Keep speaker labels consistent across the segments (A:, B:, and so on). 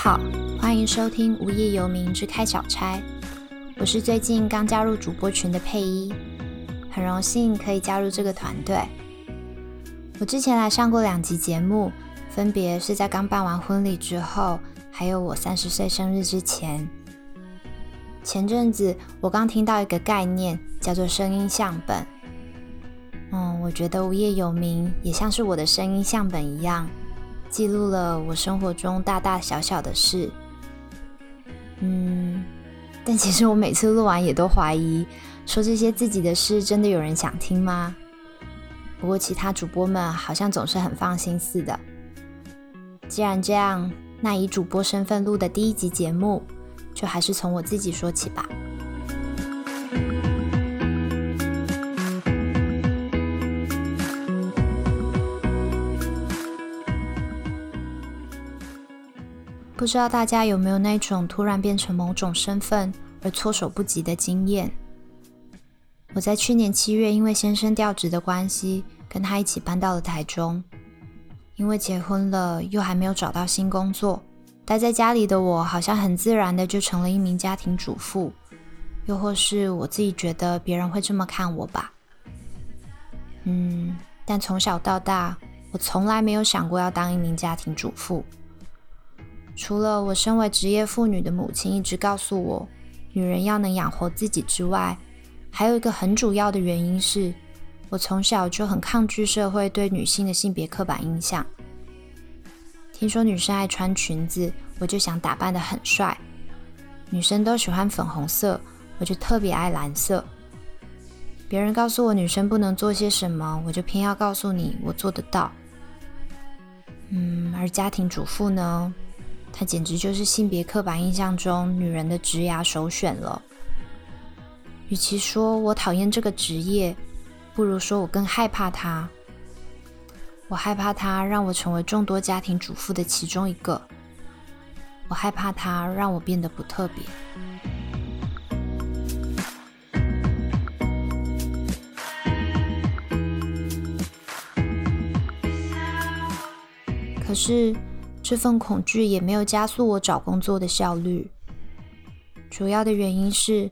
A: 好，欢迎收听《无业游民之开小差》，我是最近刚加入主播群的佩依，很荣幸可以加入这个团队。我之前来上过两集节目，分别是在刚办完婚礼之后，还有我三十岁生日之前。前阵子我刚听到一个概念，叫做声音相本。嗯，我觉得无业游民也像是我的声音相本一样。记录了我生活中大大小小的事，嗯，但其实我每次录完也都怀疑，说这些自己的事真的有人想听吗？不过其他主播们好像总是很放心似的。既然这样，那以主播身份录的第一集节目，就还是从我自己说起吧。不知道大家有没有那种突然变成某种身份而措手不及的经验？我在去年七月因为先生调职的关系，跟他一起搬到了台中。因为结婚了，又还没有找到新工作，待在家里的我，好像很自然的就成了一名家庭主妇，又或是我自己觉得别人会这么看我吧。嗯，但从小到大，我从来没有想过要当一名家庭主妇。除了我身为职业妇女的母亲一直告诉我，女人要能养活自己之外，还有一个很主要的原因是，我从小就很抗拒社会对女性的性别刻板印象。听说女生爱穿裙子，我就想打扮得很帅；女生都喜欢粉红色，我就特别爱蓝色。别人告诉我女生不能做些什么，我就偏要告诉你我做得到。嗯，而家庭主妇呢？它简直就是性别刻板印象中女人的职涯首选了。与其说我讨厌这个职业，不如说我更害怕它。我害怕它让我成为众多家庭主妇的其中一个。我害怕它让我变得不特别。可是。这份恐惧也没有加速我找工作的效率。主要的原因是，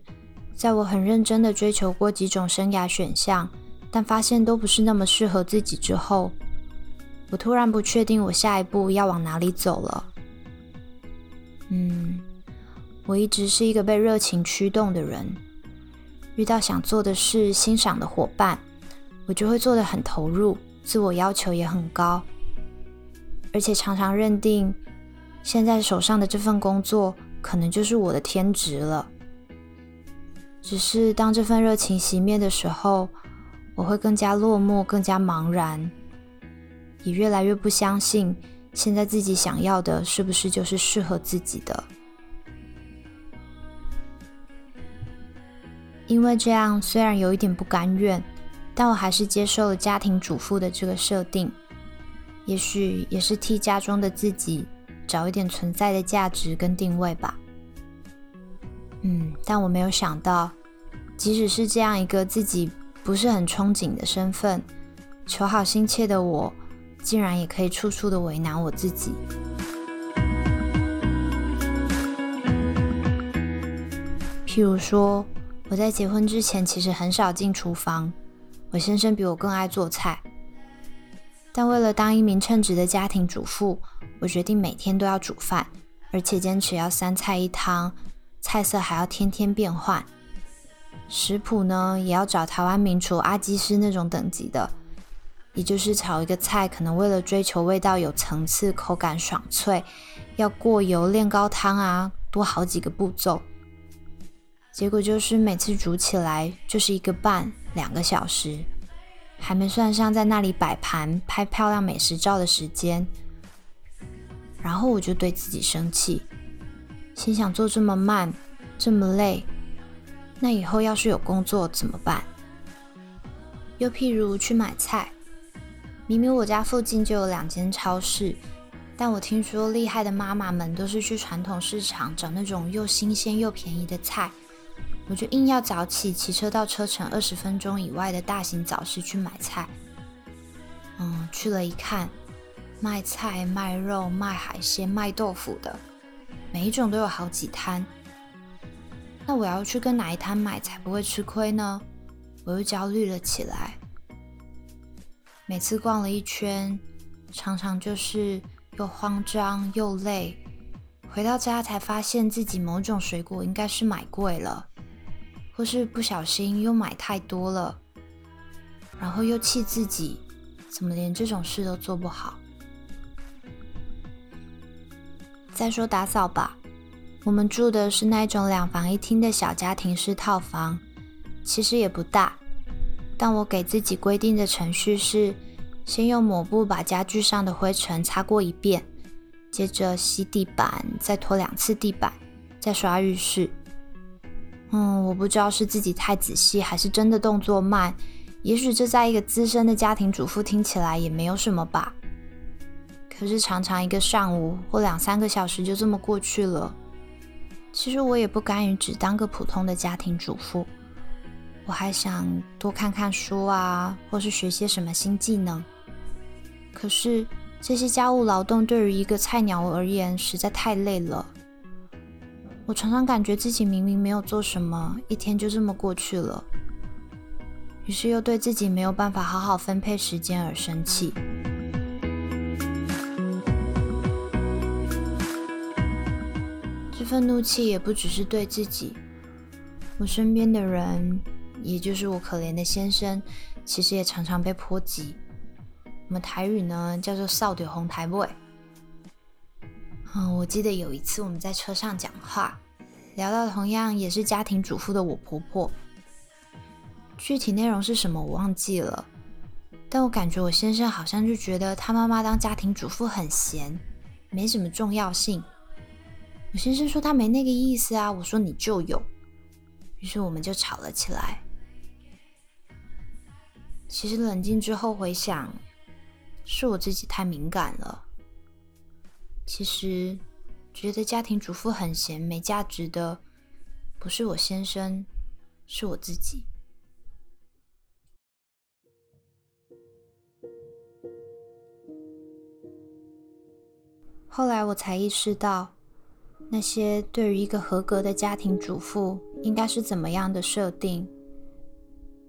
A: 在我很认真的追求过几种生涯选项，但发现都不是那么适合自己之后，我突然不确定我下一步要往哪里走了。嗯，我一直是一个被热情驱动的人，遇到想做的事、欣赏的伙伴，我就会做得很投入，自我要求也很高。而且常常认定，现在手上的这份工作可能就是我的天职了。只是当这份热情熄灭的时候，我会更加落寞，更加茫然，也越来越不相信现在自己想要的是不是就是适合自己的。因为这样，虽然有一点不甘愿，但我还是接受了家庭主妇的这个设定。也许也是替家中的自己找一点存在的价值跟定位吧。嗯，但我没有想到，即使是这样一个自己不是很憧憬的身份，求好心切的我，竟然也可以处处的为难我自己。譬如说，我在结婚之前其实很少进厨房，我先生比我更爱做菜。但为了当一名称职的家庭主妇，我决定每天都要煮饭，而且坚持要三菜一汤，菜色还要天天变换。食谱呢，也要找台湾名厨阿基师那种等级的，也就是炒一个菜，可能为了追求味道有层次、口感爽脆，要过油、炼高汤啊，多好几个步骤。结果就是每次煮起来就是一个半、两个小时。还没算上在那里摆盘、拍漂亮美食照的时间，然后我就对自己生气，心想做这么慢、这么累，那以后要是有工作怎么办？又譬如去买菜，明明我家附近就有两间超市，但我听说厉害的妈妈们都是去传统市场找那种又新鲜又便宜的菜。我就硬要早起，骑车到车程二十分钟以外的大型早市去买菜。嗯，去了一看，卖菜、卖肉、卖海鲜、卖豆腐的，每一种都有好几摊。那我要去跟哪一摊买才不会吃亏呢？我又焦虑了起来。每次逛了一圈，常常就是又慌张又累。回到家才发现自己某种水果应该是买贵了，或是不小心又买太多了，然后又气自己怎么连这种事都做不好。再说打扫吧。我们住的是那种两房一厅的小家庭式套房，其实也不大。但我给自己规定的程序是：先用抹布把家具上的灰尘擦过一遍，接着吸地板，再拖两次地板，再刷浴室。嗯，我不知道是自己太仔细，还是真的动作慢。也许这在一个资深的家庭主妇听起来也没有什么吧。可是常常一个上午或两三个小时就这么过去了。其实我也不甘于只当个普通的家庭主妇，我还想多看看书啊，或是学些什么新技能。可是这些家务劳动对于一个菜鸟而言实在太累了。我常常感觉自己明明没有做什么，一天就这么过去了，于是又对自己没有办法好好分配时间而生气。这份怒气也不只是对自己，我身边的人，也就是我可怜的先生，其实也常常被波及。我们台语呢叫做“扫丢红台味。嗯，我记得有一次我们在车上讲话，聊到同样也是家庭主妇的我婆婆，具体内容是什么我忘记了，但我感觉我先生好像就觉得他妈妈当家庭主妇很闲，没什么重要性。我先生说他没那个意思啊，我说你就有，于是我们就吵了起来。其实冷静之后回想，是我自己太敏感了。其实觉得家庭主妇很闲没价值的，不是我先生，是我自己。后来我才意识到。那些对于一个合格的家庭主妇应该是怎么样的设定？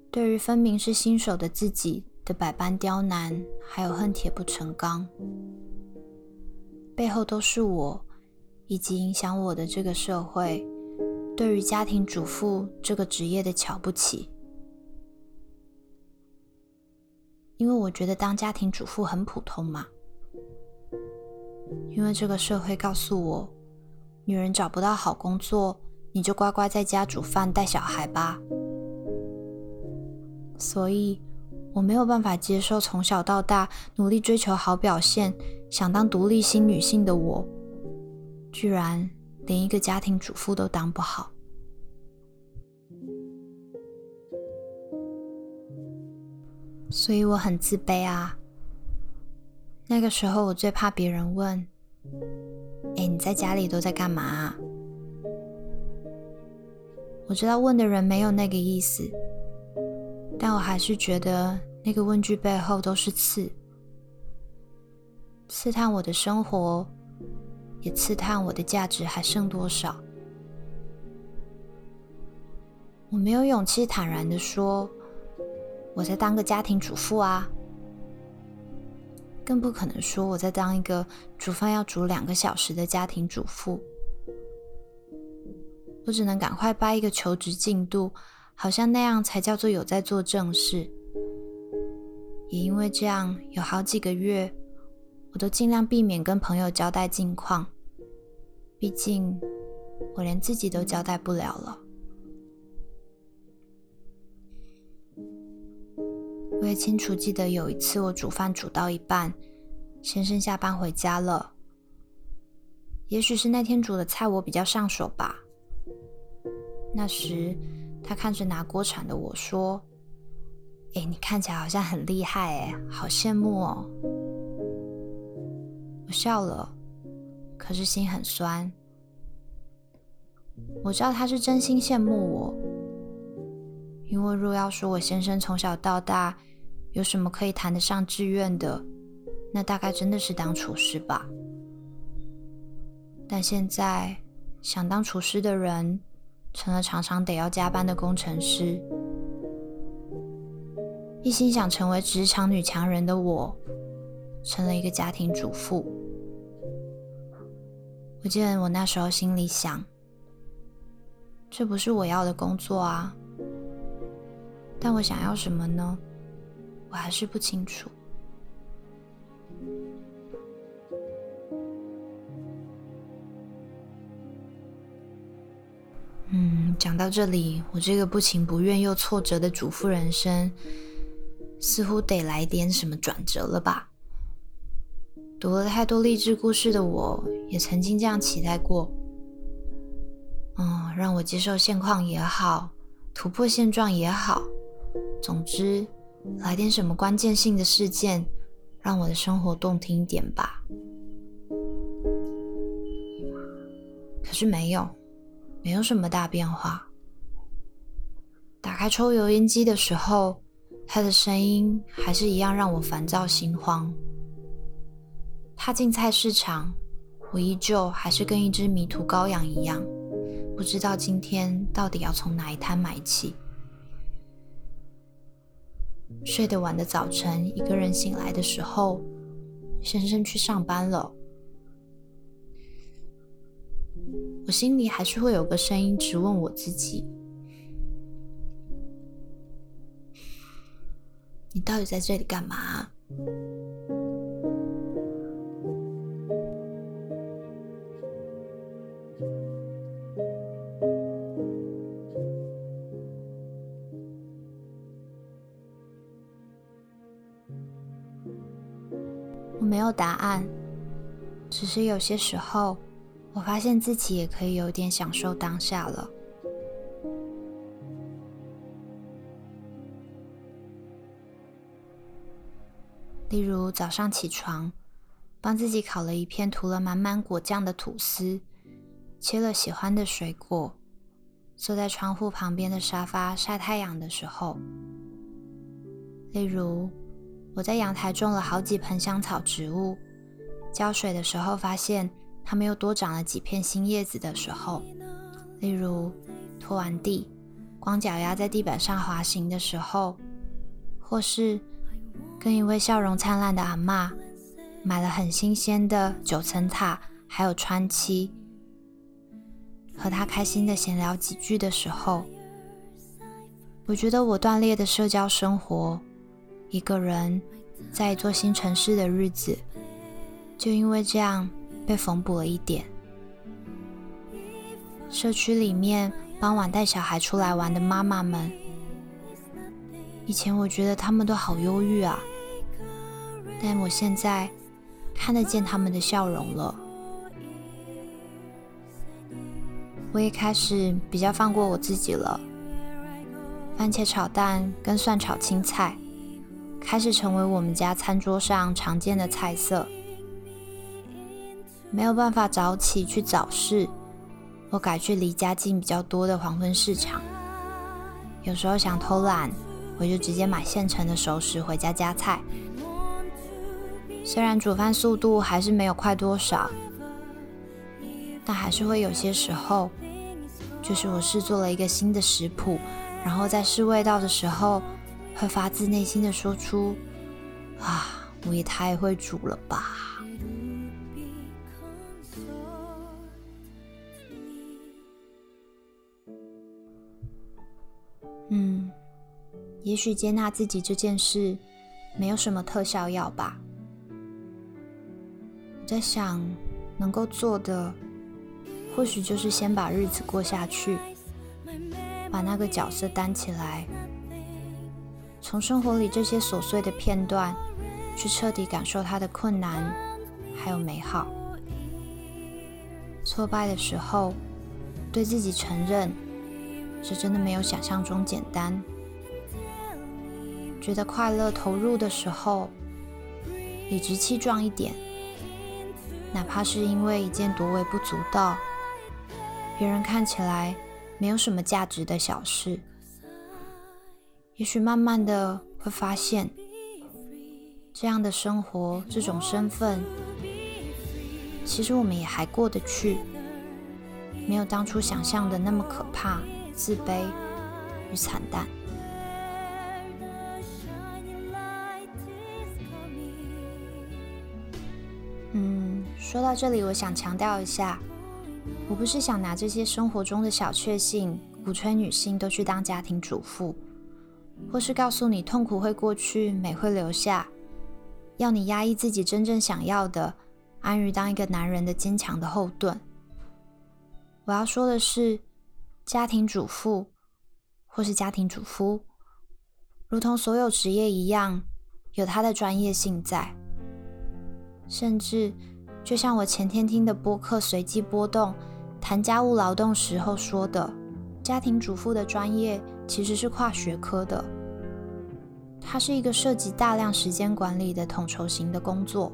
A: 对于分明是新手的自己的百般刁难，还有恨铁不成钢，背后都是我以及影响我的这个社会对于家庭主妇这个职业的瞧不起。因为我觉得当家庭主妇很普通嘛，因为这个社会告诉我。女人找不到好工作，你就乖乖在家煮饭带小孩吧。所以，我没有办法接受从小到大努力追求好表现、想当独立新女性的我，居然连一个家庭主妇都当不好。所以我很自卑啊。那个时候，我最怕别人问。哎，你在家里都在干嘛？啊我知道问的人没有那个意思，但我还是觉得那个问句背后都是刺，刺探我的生活，也刺探我的价值还剩多少。我没有勇气坦然的说，我在当个家庭主妇啊。更不可能说我在当一个煮饭要煮两个小时的家庭主妇，我只能赶快掰一个求职进度，好像那样才叫做有在做正事。也因为这样，有好几个月，我都尽量避免跟朋友交代近况，毕竟我连自己都交代不了了。我也清楚记得有一次，我煮饭煮到一半，先生下班回家了。也许是那天煮的菜我比较上手吧。那时他看着拿锅铲的我说：“哎，你看起来好像很厉害哎，好羡慕哦。”我笑了，可是心很酸。我知道他是真心羡慕我，因为若要说我先生从小到大。有什么可以谈得上志愿的？那大概真的是当厨师吧。但现在想当厨师的人，成了常常得要加班的工程师。一心想成为职场女强人的我，成了一个家庭主妇。我记得我那时候心里想：这不是我要的工作啊。但我想要什么呢？我还是不清楚。嗯，讲到这里，我这个不情不愿又挫折的主妇人生，似乎得来点什么转折了吧？读了太多励志故事的我，也曾经这样期待过。嗯，让我接受现况也好，突破现状也好，总之，来点什么关键性的事件，让我的生活动听点吧。可是没有。没有什么大变化。打开抽油烟机的时候，他的声音还是一样让我烦躁心慌。踏进菜市场，我依旧还是跟一只迷途羔羊一样，不知道今天到底要从哪一摊买起。睡得晚的早晨，一个人醒来的时候，先生去上班了。我心里还是会有个声音，直问我自己：你到底在这里干嘛？我没有答案，只是有些时候。我发现自己也可以有点享受当下了。例如早上起床，帮自己烤了一片涂了满满果酱的吐司，切了喜欢的水果，坐在窗户旁边的沙发晒太阳的时候。例如我在阳台种了好几盆香草植物，浇水的时候发现。它们又多长了几片新叶子的时候，例如拖完地，光脚丫在地板上滑行的时候，或是跟一位笑容灿烂的阿妈买了很新鲜的九层塔，还有川七，和他开心的闲聊几句的时候，我觉得我断裂的社交生活，一个人在一座新城市的日子，就因为这样。被缝补了一点。社区里面傍晚带小孩出来玩的妈妈们，以前我觉得他们都好忧郁啊，但我现在看得见他们的笑容了。我也开始比较放过我自己了。番茄炒蛋跟蒜炒青菜开始成为我们家餐桌上常见的菜色。没有办法早起去早市，我改去离家近比较多的黄昏市场。有时候想偷懒，我就直接买现成的熟食回家加菜。虽然煮饭速度还是没有快多少，但还是会有些时候，就是我试做了一个新的食谱，然后在试味道的时候，会发自内心的说出：“啊，我也太会煮了吧！”嗯，也许接纳自己这件事没有什么特效药吧。我在想，能够做的，或许就是先把日子过下去，把那个角色担起来，从生活里这些琐碎的片段，去彻底感受它的困难还有美好。挫败的时候，对自己承认。这真的没有想象中简单。觉得快乐投入的时候，理直气壮一点，哪怕是因为一件多微不足道、别人看起来没有什么价值的小事，也许慢慢的会发现，这样的生活、这种身份，其实我们也还过得去，没有当初想象的那么可怕、自卑与惨淡。嗯，说到这里，我想强调一下，我不是想拿这些生活中的小确幸鼓吹女性都去当家庭主妇，或是告诉你痛苦会过去，美会留下，要你压抑自己真正想要的，安于当一个男人的坚强的后盾。我要说的是，家庭主妇或是家庭主夫，如同所有职业一样，有它的专业性在。甚至，就像我前天听的播客随机波动谈家务劳动时候说的，家庭主妇的专业其实是跨学科的，它是一个涉及大量时间管理的统筹型的工作。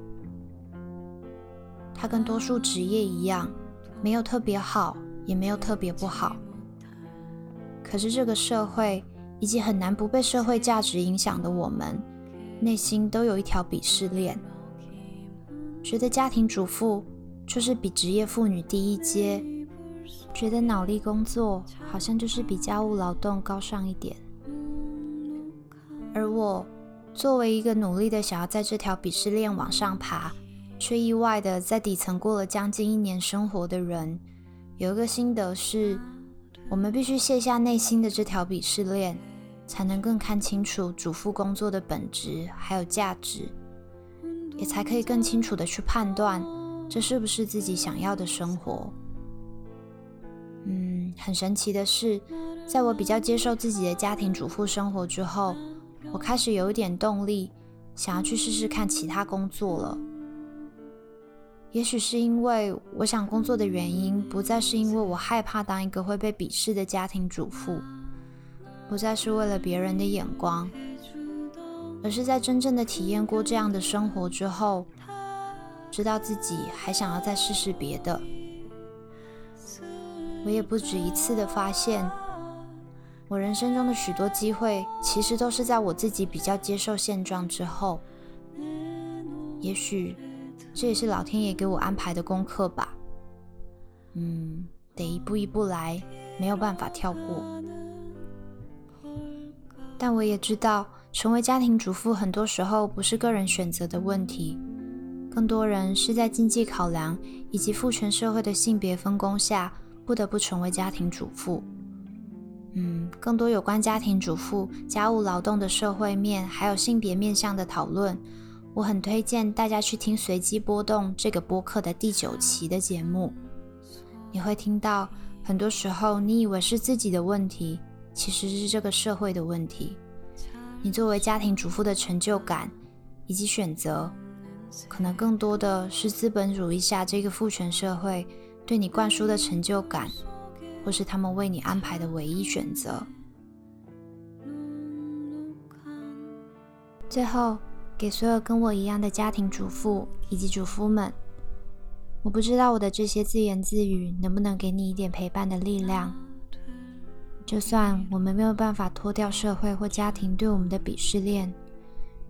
A: 它跟多数职业一样，没有特别好，也没有特别不好。可是这个社会以及很难不被社会价值影响的我们，内心都有一条鄙视链。觉得家庭主妇就是比职业妇女低一阶，觉得脑力工作好像就是比家务劳动高尚一点。而我作为一个努力的想要在这条鄙视链往上爬，却意外的在底层过了将近一年生活的人，有一个心得是：我们必须卸下内心的这条鄙视链，才能更看清楚主妇工作的本质还有价值。也才可以更清楚的去判断，这是不是自己想要的生活。嗯，很神奇的是，在我比较接受自己的家庭主妇生活之后，我开始有一点动力，想要去试试看其他工作了。也许是因为我想工作的原因，不再是因为我害怕当一个会被鄙视的家庭主妇，不再是为了别人的眼光。而是在真正的体验过这样的生活之后，知道自己还想要再试试别的。我也不止一次的发现，我人生中的许多机会，其实都是在我自己比较接受现状之后。也许这也是老天爷给我安排的功课吧。嗯，得一步一步来，没有办法跳过。但我也知道。成为家庭主妇，很多时候不是个人选择的问题，更多人是在经济考量以及父权社会的性别分工下，不得不成为家庭主妇。嗯，更多有关家庭主妇家务劳动的社会面，还有性别面向的讨论，我很推荐大家去听《随机波动》这个播客的第九期的节目。你会听到，很多时候你以为是自己的问题，其实是这个社会的问题。你作为家庭主妇的成就感以及选择，可能更多的是资本主义下这个父权社会对你灌输的成就感，或是他们为你安排的唯一选择。最后，给所有跟我一样的家庭主妇以及主夫们，我不知道我的这些自言自语能不能给你一点陪伴的力量。就算我们没有办法脱掉社会或家庭对我们的鄙视链，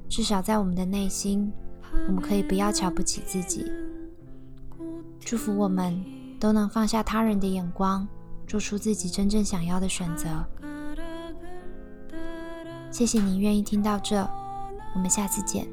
A: 至少在我们的内心，我们可以不要瞧不起自己。祝福我们都能放下他人的眼光，做出自己真正想要的选择。谢谢你愿意听到这，我们下次见。